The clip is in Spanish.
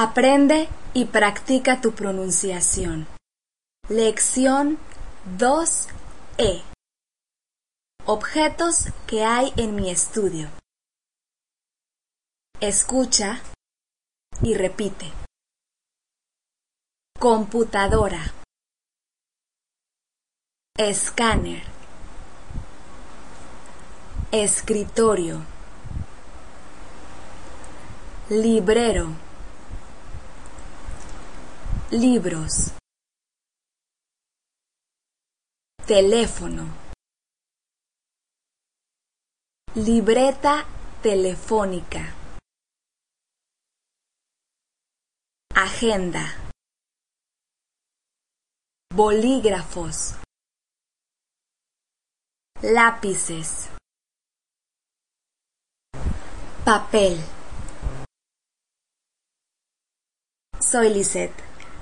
Aprende y practica tu pronunciación. Lección 2E. Objetos que hay en mi estudio. Escucha y repite. Computadora. Escáner. Escritorio. Librero. Libros. Teléfono. Libreta telefónica. Agenda. Bolígrafos. Lápices. Papel. Soy Lisette.